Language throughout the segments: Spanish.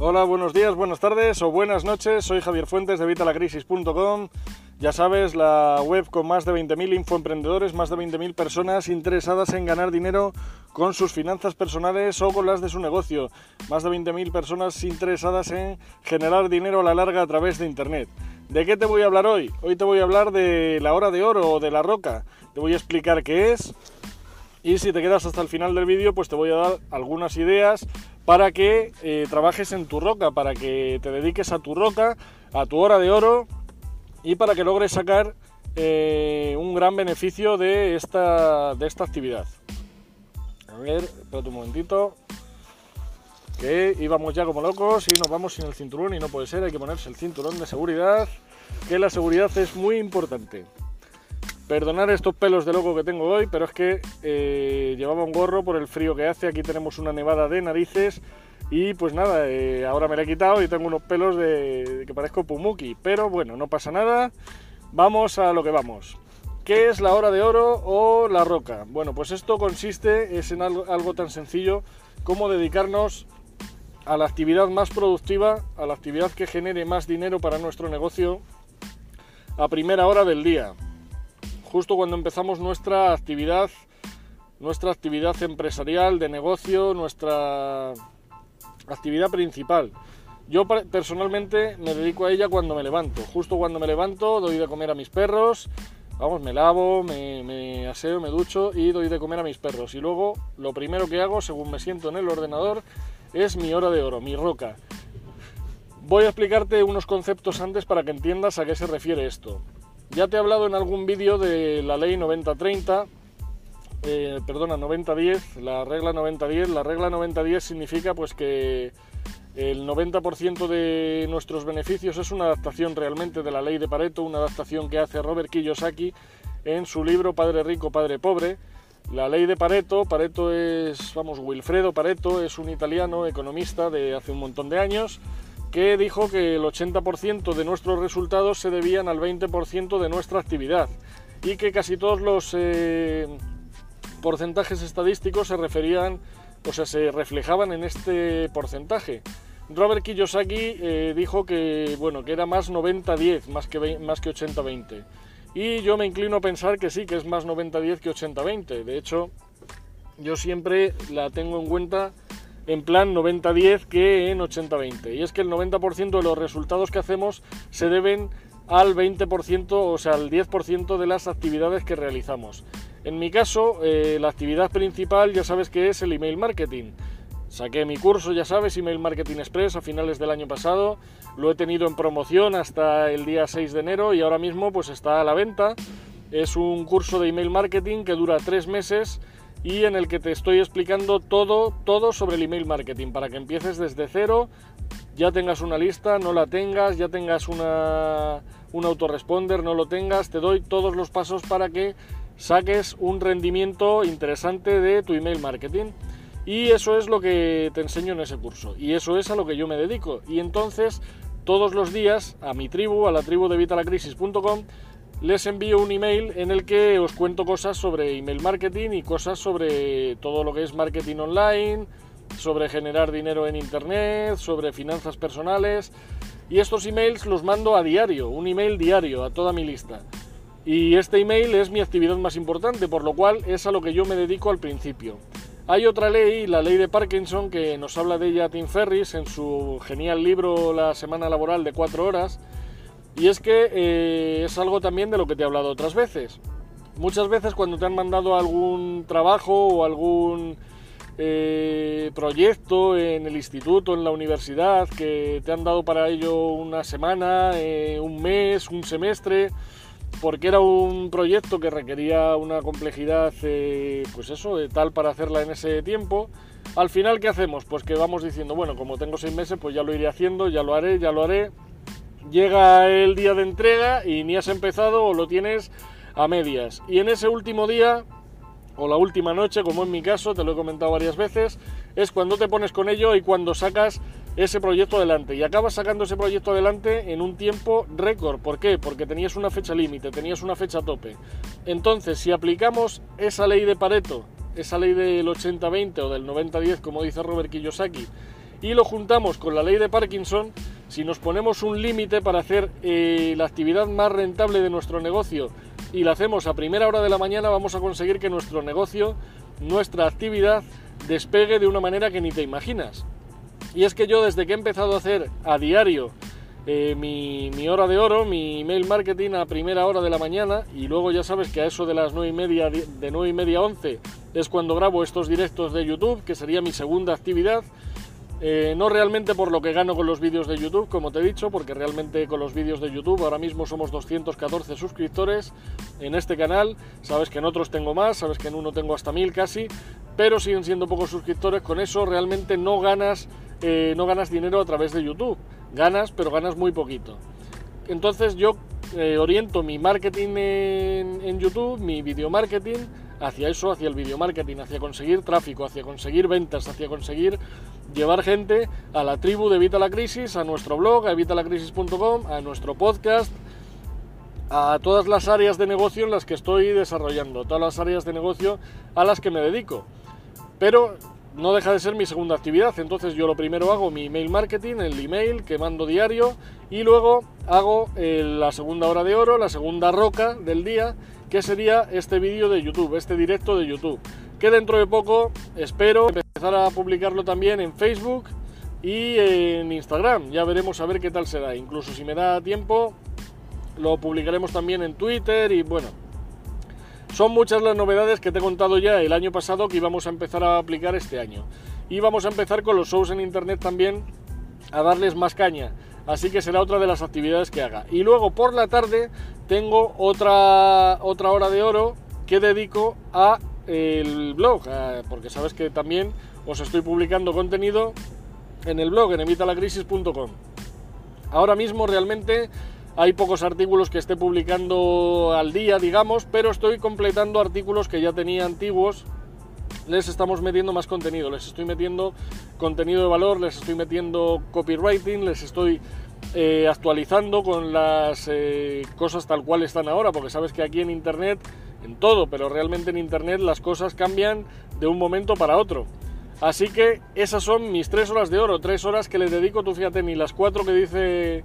Hola, buenos días, buenas tardes o buenas noches. Soy Javier Fuentes de Vitalacrisis.com. Ya sabes, la web con más de 20.000 infoemprendedores, más de 20.000 personas interesadas en ganar dinero con sus finanzas personales o con las de su negocio. Más de 20.000 personas interesadas en generar dinero a la larga a través de Internet. ¿De qué te voy a hablar hoy? Hoy te voy a hablar de la hora de oro o de la roca. Te voy a explicar qué es. Y si te quedas hasta el final del vídeo, pues te voy a dar algunas ideas para que eh, trabajes en tu roca, para que te dediques a tu roca, a tu hora de oro y para que logres sacar eh, un gran beneficio de esta, de esta actividad. A ver, espérate un momentito. Que íbamos ya como locos y nos vamos sin el cinturón y no puede ser, hay que ponerse el cinturón de seguridad, que la seguridad es muy importante. Perdonar estos pelos de loco que tengo hoy, pero es que eh, llevaba un gorro por el frío que hace. Aquí tenemos una nevada de narices y pues nada, eh, ahora me la he quitado y tengo unos pelos de, que parezco Pumuki. Pero bueno, no pasa nada. Vamos a lo que vamos. ¿Qué es la hora de oro o la roca? Bueno, pues esto consiste es en algo, algo tan sencillo como dedicarnos a la actividad más productiva, a la actividad que genere más dinero para nuestro negocio a primera hora del día justo cuando empezamos nuestra actividad, nuestra actividad empresarial, de negocio, nuestra actividad principal. Yo personalmente me dedico a ella cuando me levanto. Justo cuando me levanto doy de comer a mis perros, vamos, me lavo, me, me, aseo, me ducho y doy de comer a mis perros. Y luego lo primero que hago, según me siento en el ordenador, es mi hora de oro, mi roca. Voy a explicarte unos conceptos antes para que entiendas a qué se refiere esto. Ya te he hablado en algún vídeo de la ley 9030, eh, perdona, 9010, la regla 9010. La regla 9010 significa pues que el 90% de nuestros beneficios es una adaptación realmente de la ley de Pareto, una adaptación que hace Robert Kiyosaki en su libro Padre Rico, Padre Pobre. La ley de Pareto, Pareto es, vamos, Wilfredo Pareto es un italiano economista de hace un montón de años que dijo que el 80% de nuestros resultados se debían al 20% de nuestra actividad y que casi todos los eh, porcentajes estadísticos se referían, o sea, se reflejaban en este porcentaje. Robert Kiyosaki eh, dijo que, bueno, que era más 90-10, más que, más que 80-20. Y yo me inclino a pensar que sí, que es más 90-10 que 80-20. De hecho, yo siempre la tengo en cuenta en plan 90-10 que en 80-20. Y es que el 90% de los resultados que hacemos se deben al 20%, o sea, al 10% de las actividades que realizamos. En mi caso, eh, la actividad principal ya sabes que es el email marketing. Saqué mi curso, ya sabes, Email Marketing Express a finales del año pasado. Lo he tenido en promoción hasta el día 6 de enero y ahora mismo pues está a la venta. Es un curso de email marketing que dura tres meses y en el que te estoy explicando todo, todo sobre el email marketing para que empieces desde cero, ya tengas una lista, no la tengas, ya tengas una, un autoresponder, no lo tengas, te doy todos los pasos para que saques un rendimiento interesante de tu email marketing. Y eso es lo que te enseño en ese curso. Y eso es a lo que yo me dedico. Y entonces, todos los días, a mi tribu, a la tribu de vitalacrisis.com, les envío un email en el que os cuento cosas sobre email marketing y cosas sobre todo lo que es marketing online, sobre generar dinero en internet, sobre finanzas personales. Y estos emails los mando a diario, un email diario a toda mi lista. Y este email es mi actividad más importante, por lo cual es a lo que yo me dedico al principio. Hay otra ley, la ley de Parkinson, que nos habla de ella Tim Ferris en su genial libro La semana laboral de cuatro horas, y es que eh, es algo también de lo que te he hablado otras veces. Muchas veces cuando te han mandado algún trabajo o algún eh, proyecto en el instituto, en la universidad, que te han dado para ello una semana, eh, un mes, un semestre, porque era un proyecto que requería una complejidad, pues eso, de tal para hacerla en ese tiempo. Al final, ¿qué hacemos? Pues que vamos diciendo, bueno, como tengo seis meses, pues ya lo iré haciendo, ya lo haré, ya lo haré llega el día de entrega y ni has empezado o lo tienes a medias. Y en ese último día, o la última noche, como en mi caso, te lo he comentado varias veces, es cuando te pones con ello y cuando sacas ese proyecto adelante. Y acabas sacando ese proyecto adelante en un tiempo récord. ¿Por qué? Porque tenías una fecha límite, tenías una fecha tope. Entonces, si aplicamos esa ley de Pareto, esa ley del 80-20 o del 90-10, como dice Robert Kiyosaki, y lo juntamos con la ley de Parkinson, si nos ponemos un límite para hacer eh, la actividad más rentable de nuestro negocio y la hacemos a primera hora de la mañana, vamos a conseguir que nuestro negocio, nuestra actividad, despegue de una manera que ni te imaginas. Y es que yo desde que he empezado a hacer a diario eh, mi, hora de oro, mi email marketing a primera hora de la mañana y luego ya sabes que a eso de las 9 y media, de 9 y media a 11 es cuando grabo estos directos de YouTube, que sería mi segunda actividad. Eh, no realmente por lo que gano con los vídeos de YouTube, como te he dicho, porque realmente con los vídeos de YouTube ahora mismo somos 214 suscriptores en este canal. Sabes que en otros tengo más, sabes que en uno tengo hasta 1000 casi, pero siguen siendo pocos suscriptores. Con eso realmente no ganas, eh, no ganas dinero a través de YouTube ganas, pero ganas muy poquito. Entonces yo eh, oriento mi marketing en, YouTube, mi video marketing, hacia eso, hacia el video marketing, hacia conseguir tráfico, hacia conseguir ventas, hacia conseguir llevar gente a la tribu de Evita la Crisis, a nuestro blog, a evitalacrisis.com, a nuestro podcast, a todas las áreas de negocio en las que estoy desarrollando, todas las áreas de negocio a las que me dedico. Pero no deja de ser mi segunda actividad. Entonces yo lo primero hago mi email marketing, el email que mando diario y luego hago eh, la segunda hora de oro, la segunda roca del día, que sería este vídeo de YouTube, este directo de YouTube. Que dentro de poco espero empezar a publicarlo también en Facebook y en Instagram. Ya veremos a ver qué tal será. Incluso si me da tiempo, lo publicaremos también en Twitter y bueno, son muchas las novedades que te he contado ya el año pasado que íbamos a empezar a aplicar este año. Y vamos a empezar con los shows en internet también a darles más caña. Así que será otra de las actividades que haga. Y luego por la tarde tengo otra, otra hora de oro que dedico a el blog, porque sabes que también os estoy publicando contenido en el blog en evitalacrisis.com. Ahora mismo realmente hay pocos artículos que esté publicando al día, digamos, pero estoy completando artículos que ya tenía antiguos. Les estamos metiendo más contenido, les estoy metiendo contenido de valor, les estoy metiendo copywriting, les estoy eh, actualizando con las eh, cosas tal cual están ahora, porque sabes que aquí en Internet, en todo, pero realmente en Internet las cosas cambian de un momento para otro. Así que esas son mis tres horas de oro, tres horas que le dedico, tú fíjate, ni las cuatro que dice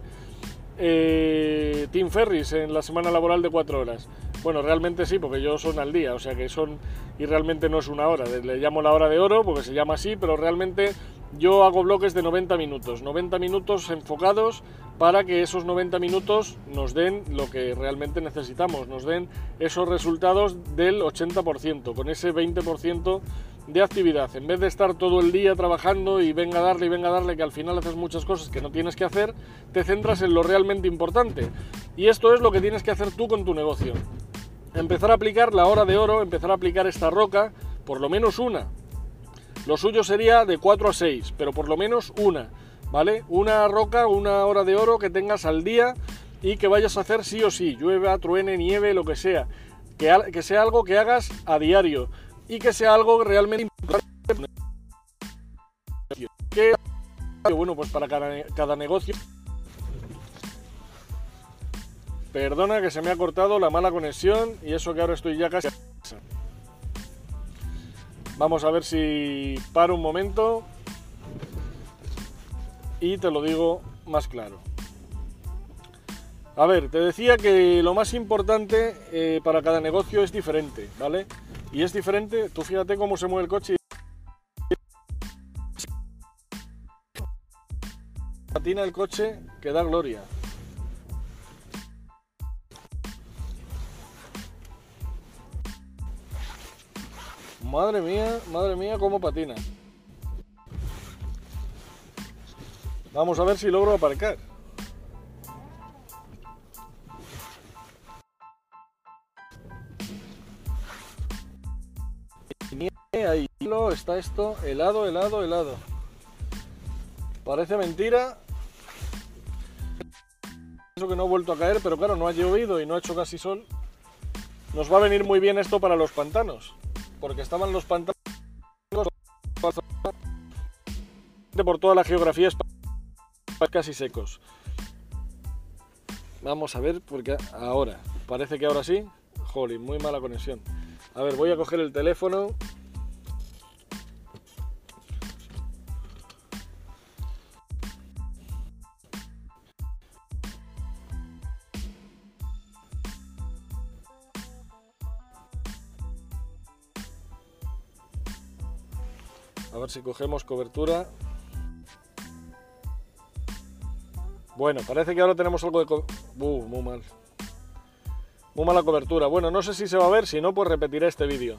eh, Tim Ferris en la semana laboral de cuatro horas. Bueno, realmente sí, porque yo son al día, o sea que son, y realmente no es una hora, le llamo la hora de oro porque se llama así, pero realmente yo hago bloques de 90 minutos, 90 minutos enfocados para que esos 90 minutos nos den lo que realmente necesitamos, nos den esos resultados del 80%, con ese 20% de actividad. En vez de estar todo el día trabajando y venga a darle y venga a darle, que al final haces muchas cosas que no tienes que hacer, te centras en lo realmente importante. Y esto es lo que tienes que hacer tú con tu negocio. Empezar a aplicar la hora de oro, empezar a aplicar esta roca, por lo menos una. Lo suyo sería de 4 a 6, pero por lo menos una, ¿vale? Una roca, una hora de oro que tengas al día y que vayas a hacer sí o sí, llueva, truene, nieve, lo que sea. Que, que sea algo que hagas a diario y que sea algo realmente importante. Bueno, pues para cada, negocio. Perdona que se me ha cortado la mala conexión y eso que ahora estoy ya casi. Vamos a ver si paro un momento y te lo digo más claro. A ver, te decía que lo más importante eh, para cada negocio es diferente, ¿vale? Y es diferente, tú fíjate cómo se mueve el coche. Patina el coche que da gloria. Madre mía, madre mía, cómo patina. Vamos a ver si logro aparcar. ahí está esto helado, helado, helado. Parece mentira. Eso que no ha vuelto a caer, pero claro, no ha llovido y no ha hecho casi sol. Nos va a venir muy bien esto para los pantanos, porque estaban los pantanos por toda la geografía casi secos. Vamos a ver, porque ahora, parece que ahora sí. Jolly, muy mala conexión. A ver, voy a coger el teléfono A ver si cogemos cobertura. Bueno, parece que ahora tenemos algo de... Co uh, muy mal. Muy mala cobertura. Bueno, no sé si se va a ver, si no, pues repetiré este vídeo.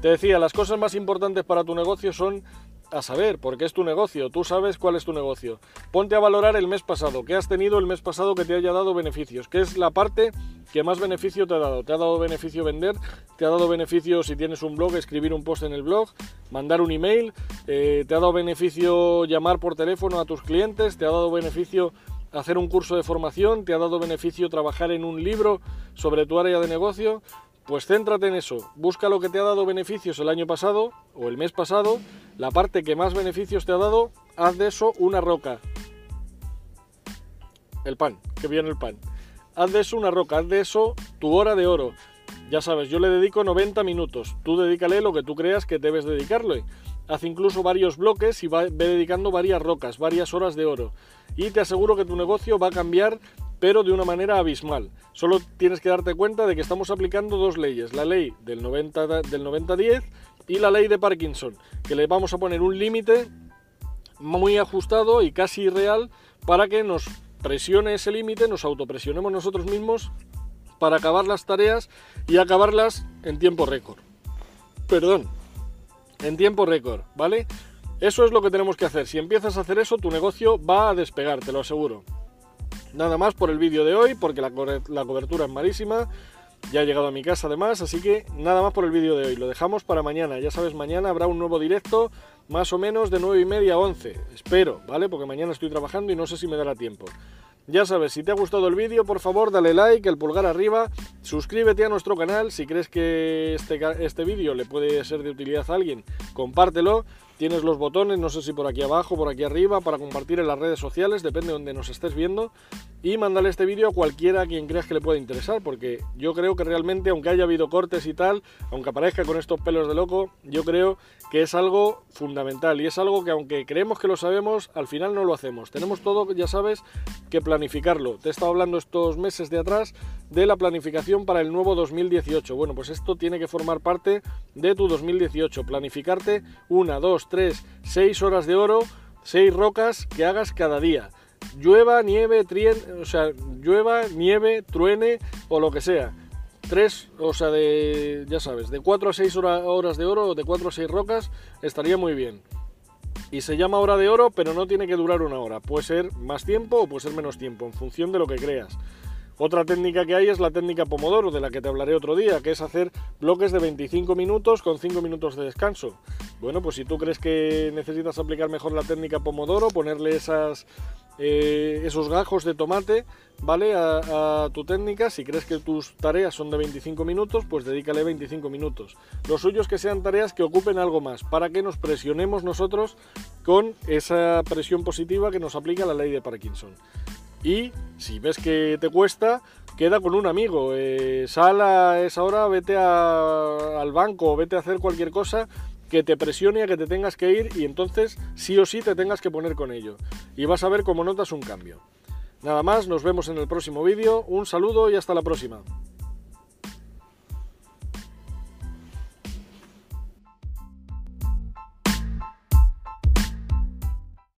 Te decía, las cosas más importantes para tu negocio son a saber, porque es tu negocio, tú sabes cuál es tu negocio. Ponte a valorar el mes pasado, qué has tenido el mes pasado que te haya dado beneficios, qué es la parte que más beneficio te ha dado. ¿Te ha dado beneficio vender? ¿Te ha dado beneficio si tienes un blog, escribir un post en el blog, mandar un email? Eh, ¿Te ha dado beneficio llamar por teléfono a tus clientes? ¿Te ha dado beneficio hacer un curso de formación? ¿Te ha dado beneficio trabajar en un libro sobre tu área de negocio? Pues céntrate en eso, busca lo que te ha dado beneficios el año pasado o el mes pasado, la parte que más beneficios te ha dado, haz de eso una roca. El pan, que viene el pan. Haz de eso una roca, haz de eso tu hora de oro. Ya sabes, yo le dedico 90 minutos, tú dedícale lo que tú creas que debes dedicarle. Haz incluso varios bloques y va, ve dedicando varias rocas, varias horas de oro. Y te aseguro que tu negocio va a cambiar pero de una manera abismal. Solo tienes que darte cuenta de que estamos aplicando dos leyes, la ley del 90 del 90-10 y la ley de Parkinson, que le vamos a poner un límite muy ajustado y casi irreal para que nos presione ese límite, nos autopresionemos nosotros mismos para acabar las tareas y acabarlas en tiempo récord. Perdón, en tiempo récord, ¿vale? Eso es lo que tenemos que hacer. Si empiezas a hacer eso, tu negocio va a despegar, te lo aseguro. Nada más por el vídeo de hoy, porque la, cobertura es malísima. Ya he llegado a mi casa además, así que nada más por el vídeo de hoy. Lo dejamos para mañana. Ya sabes, mañana habrá un nuevo directo, más o menos de 9 y media a 11. Espero, ¿vale? Porque mañana estoy trabajando y no sé si me dará tiempo. Ya sabes, si te ha gustado el vídeo, por favor dale like, el pulgar arriba, suscríbete a nuestro canal, si crees que este, este vídeo le puede ser de utilidad a alguien, compártelo Tienes los botones, no sé si por aquí abajo, por aquí arriba, para compartir en las redes sociales, depende de donde nos estés viendo. Y mándale este vídeo a cualquiera a quien creas que le pueda interesar, porque yo creo que realmente, aunque haya habido cortes y tal, aunque aparezca con estos pelos de loco, yo creo que es algo fundamental y es algo que aunque creemos que lo sabemos, al final no lo hacemos. Tenemos todo, ya sabes, que planificarlo. Te he estado hablando estos meses de atrás de la planificación para el nuevo 2018. Bueno, pues esto tiene que formar parte de tu 2018. Planificarte una, dos, tres, seis horas de oro, seis rocas que hagas cada día. Llueva, nieve, trien, o sea, llueva, nieve, truene o lo que sea. Tres, o sea, de, ya sabes, de 4 a 6 horas de oro o de 4 a 6 rocas estaría muy bien. Y se llama hora de oro, pero no tiene que durar una hora. Puede ser más tiempo o puede ser menos tiempo, en función de lo que creas. Otra técnica que hay es la técnica Pomodoro, de la que te hablaré otro día, que es hacer bloques de 25 minutos con 5 minutos de descanso. Bueno, pues si tú crees que necesitas aplicar mejor la técnica Pomodoro, ponerle esas, eh, esos gajos de tomate, ¿vale? A, a, tu técnica, si crees que tus tareas son de 25 minutos, pues dedícale 25 minutos. Lo suyo es que sean tareas que ocupen algo más, para que nos presionemos nosotros con esa presión positiva que nos aplica la ley de Parkinson. Y si ves que te cuesta, queda con un amigo. Eh, sal a esa hora, vete al banco vete a hacer cualquier cosa que te presione a que te tengas que ir y entonces sí o sí te tengas que poner con ello. Y vas a ver cómo notas un cambio. Nada más, nos vemos en el próximo vídeo. Un saludo y hasta la próxima.